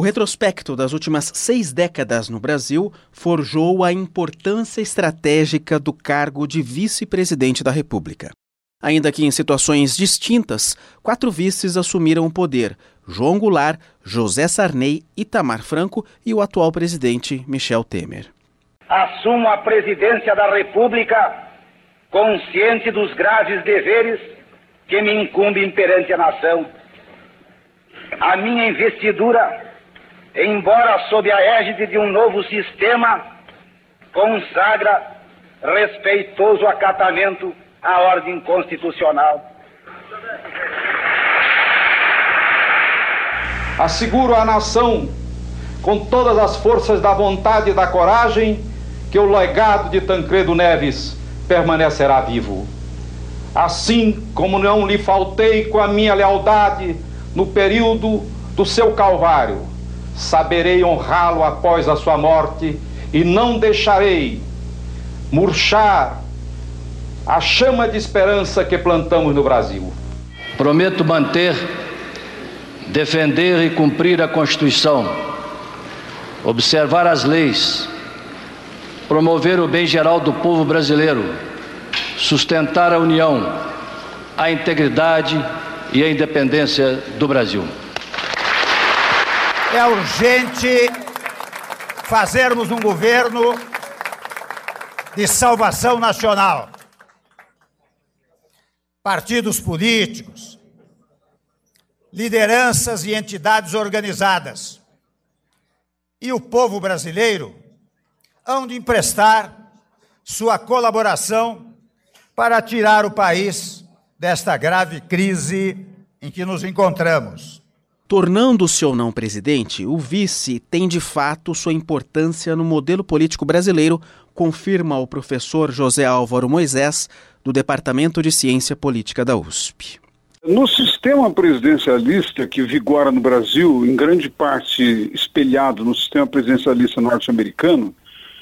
O retrospecto das últimas seis décadas no Brasil forjou a importância estratégica do cargo de vice-presidente da República. Ainda que em situações distintas, quatro vices assumiram o poder: João Goulart, José Sarney, Itamar Franco e o atual presidente Michel Temer. Assumo a presidência da República consciente dos graves deveres que me incumbem perante a nação. A minha investidura, embora sob a égide de um novo sistema, consagra respeitoso acatamento à ordem constitucional. Asseguro à nação, com todas as forças da vontade e da coragem, que o legado de Tancredo Neves permanecerá vivo. Assim como não lhe faltei com a minha lealdade no período do seu calvário, saberei honrá-lo após a sua morte e não deixarei murchar a chama de esperança que plantamos no Brasil. Prometo manter, defender e cumprir a Constituição, observar as leis, promover o bem geral do povo brasileiro, sustentar a união, a integridade e a independência do Brasil. É urgente fazermos um governo de salvação nacional partidos políticos, lideranças e entidades organizadas e o povo brasileiro hão de emprestar sua colaboração para tirar o país desta grave crise em que nos encontramos. Tornando-se ou não presidente, o vice tem de fato sua importância no modelo político brasileiro, confirma o professor José Álvaro Moisés, do Departamento de Ciência Política da USP. No sistema presidencialista que vigora no Brasil, em grande parte espelhado no sistema presidencialista norte-americano,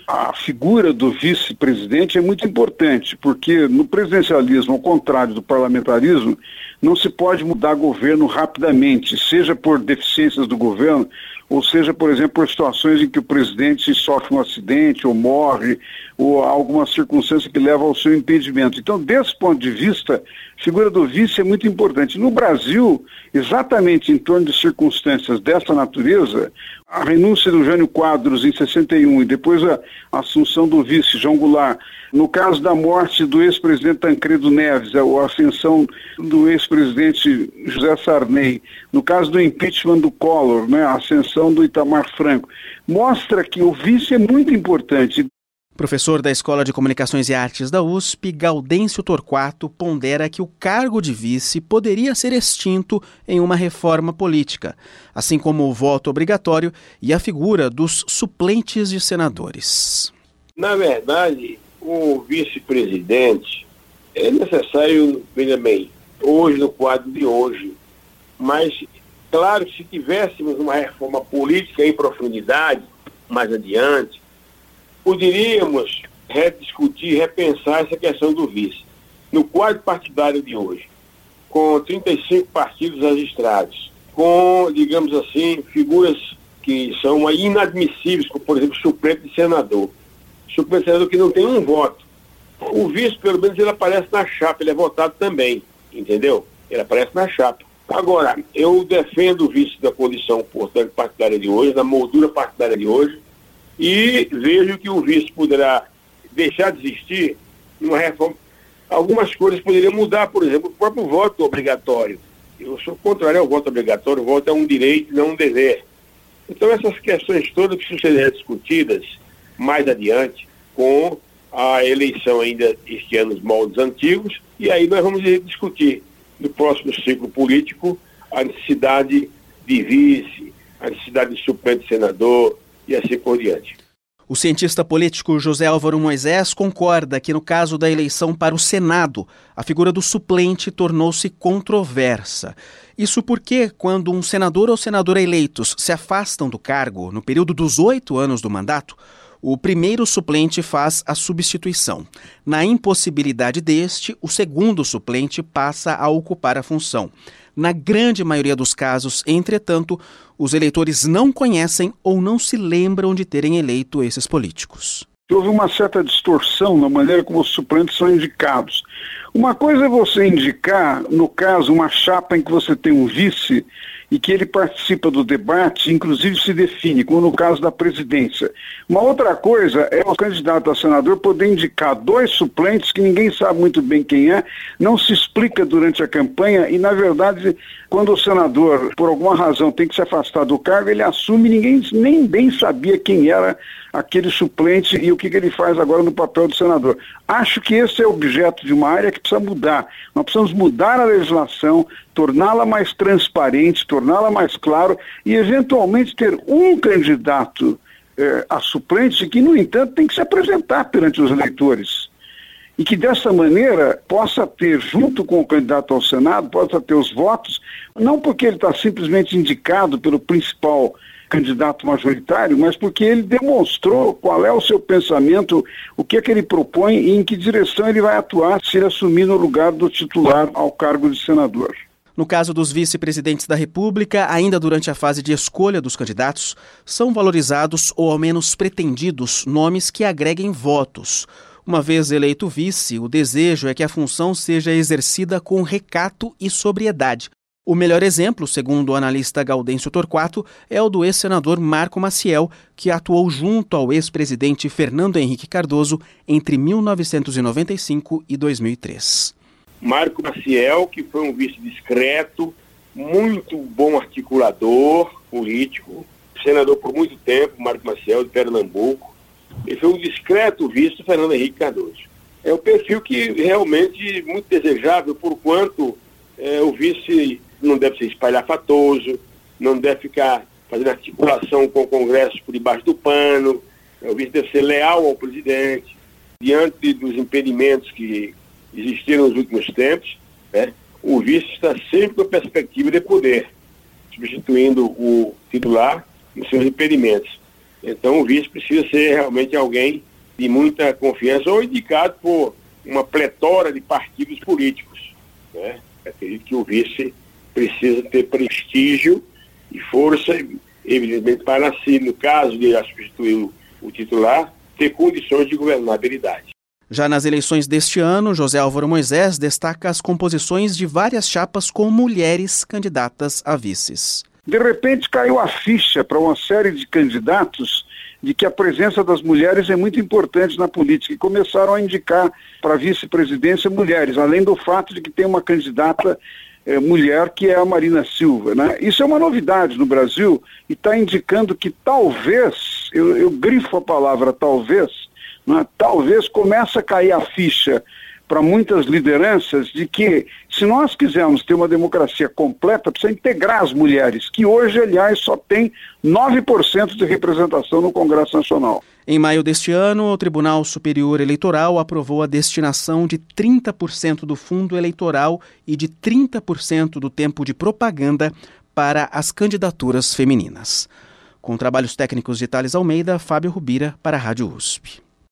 a figura do vice-presidente é muito importante, porque no presidencialismo, ao contrário do parlamentarismo, não se pode mudar governo rapidamente, seja por deficiências do governo, ou seja, por exemplo, por situações em que o presidente sofre um acidente ou morre, ou alguma circunstância que leva ao seu impedimento. Então, desse ponto de vista, a figura do vice é muito importante. No Brasil, exatamente em torno de circunstâncias dessa natureza, a renúncia do Jânio Quadros em 61 e depois a assunção do vice, João Goulart, no caso da morte do ex-presidente Tancredo Neves, a ascensão do ex-presidente José Sarney, no caso do impeachment do Collor, né, a ascensão do Itamar Franco, mostra que o vice é muito importante. Professor da Escola de Comunicações e Artes da USP, Gaudêncio Torquato pondera que o cargo de vice poderia ser extinto em uma reforma política, assim como o voto obrigatório e a figura dos suplentes de senadores. Na verdade, o vice-presidente é necessário, veja bem, hoje, no quadro de hoje, mas, claro, se tivéssemos uma reforma política em profundidade, mais adiante, poderíamos rediscutir, repensar essa questão do vice. No quadro partidário de hoje, com 35 partidos registrados, com, digamos assim, figuras que são inadmissíveis, como, por exemplo, suplente de senador. Suplente de senador que não tem um voto. O vice, pelo menos, ele aparece na chapa, ele é votado também, entendeu? Ele aparece na chapa. Agora, eu defendo o vice da condição, portanto, partidária de hoje, da moldura partidária de hoje, e vejo que o vice poderá deixar de existir numa reforma. Algumas coisas poderiam mudar, por exemplo, o próprio voto obrigatório. Eu sou contrário ao voto obrigatório, o voto é um direito, não um dever. Então essas questões todas precisam ser discutidas mais adiante com a eleição ainda este ano nos moldes antigos, e aí nós vamos discutir no próximo ciclo político a necessidade de vice, a necessidade de suplente senador, e assim por diante. O cientista político José Álvaro Moisés concorda que, no caso da eleição para o Senado, a figura do suplente tornou-se controversa. Isso porque, quando um senador ou senadora eleitos se afastam do cargo no período dos oito anos do mandato, o primeiro suplente faz a substituição. Na impossibilidade deste, o segundo suplente passa a ocupar a função. Na grande maioria dos casos, entretanto, os eleitores não conhecem ou não se lembram de terem eleito esses políticos. Houve uma certa distorção na maneira como os suplentes são indicados. Uma coisa é você indicar, no caso, uma chapa em que você tem um vice e que ele participa do debate, inclusive se define, como no caso da presidência. Uma outra coisa é o candidato a senador poder indicar dois suplentes que ninguém sabe muito bem quem é, não se explica durante a campanha e, na verdade, quando o senador, por alguma razão, tem que se afastar do cargo, ele assume, ninguém nem bem sabia quem era aquele suplente e o que, que ele faz agora no papel do senador. Acho que esse é objeto de uma área que precisa mudar. Nós precisamos mudar a legislação, torná-la mais transparente, torná-la mais claro e, eventualmente, ter um candidato eh, a suplente que, no entanto, tem que se apresentar perante os eleitores. E que dessa maneira possa ter, junto com o candidato ao Senado, possa ter os votos, não porque ele está simplesmente indicado pelo principal candidato majoritário, mas porque ele demonstrou qual é o seu pensamento, o que é que ele propõe e em que direção ele vai atuar se ele assumir no lugar do titular ao cargo de senador. No caso dos vice-presidentes da República, ainda durante a fase de escolha dos candidatos, são valorizados ou ao menos pretendidos nomes que agreguem votos. Uma vez eleito vice, o desejo é que a função seja exercida com recato e sobriedade, o melhor exemplo, segundo o analista Gaudêncio Torquato, é o do ex-senador Marco Maciel, que atuou junto ao ex-presidente Fernando Henrique Cardoso entre 1995 e 2003. Marco Maciel, que foi um vice discreto, muito bom articulador político, senador por muito tempo, Marco Maciel, de Pernambuco. Ele foi um discreto vice do Fernando Henrique Cardoso. É um perfil que realmente muito desejável, por quanto é, o vice não deve ser espalhafatoso, não deve ficar fazendo articulação com o Congresso por debaixo do pano, o vice deve ser leal ao presidente, diante dos impedimentos que existiram nos últimos tempos, né, o vice está sempre com a perspectiva de poder, substituindo o titular nos seus impedimentos. Então o vice precisa ser realmente alguém de muita confiança ou indicado por uma pletora de partidos políticos. Né? Acredito que o vice precisa ter prestígio e força, evidentemente, para si, no caso de substituir o, o titular, ter condições de governabilidade. Já nas eleições deste ano, José Álvaro Moisés destaca as composições de várias chapas com mulheres candidatas a vices. De repente caiu a ficha para uma série de candidatos de que a presença das mulheres é muito importante na política e começaram a indicar para vice-presidência mulheres, além do fato de que tem uma candidata é, mulher, que é a Marina Silva. Né? Isso é uma novidade no Brasil e está indicando que talvez, eu, eu, grifo a palavra talvez, né? talvez comece a cair a ficha para muitas lideranças de que, se nós quisermos ter uma democracia completa, precisa integrar as mulheres, que hoje, aliás, só tem 9% de representação no Congresso Nacional. Em maio deste ano, o Tribunal Superior Eleitoral aprovou a destinação de 30% do fundo eleitoral e de 30% do tempo de propaganda para as candidaturas femininas. Com trabalhos técnicos de Thales Almeida, Fábio Rubira para a Rádio USP.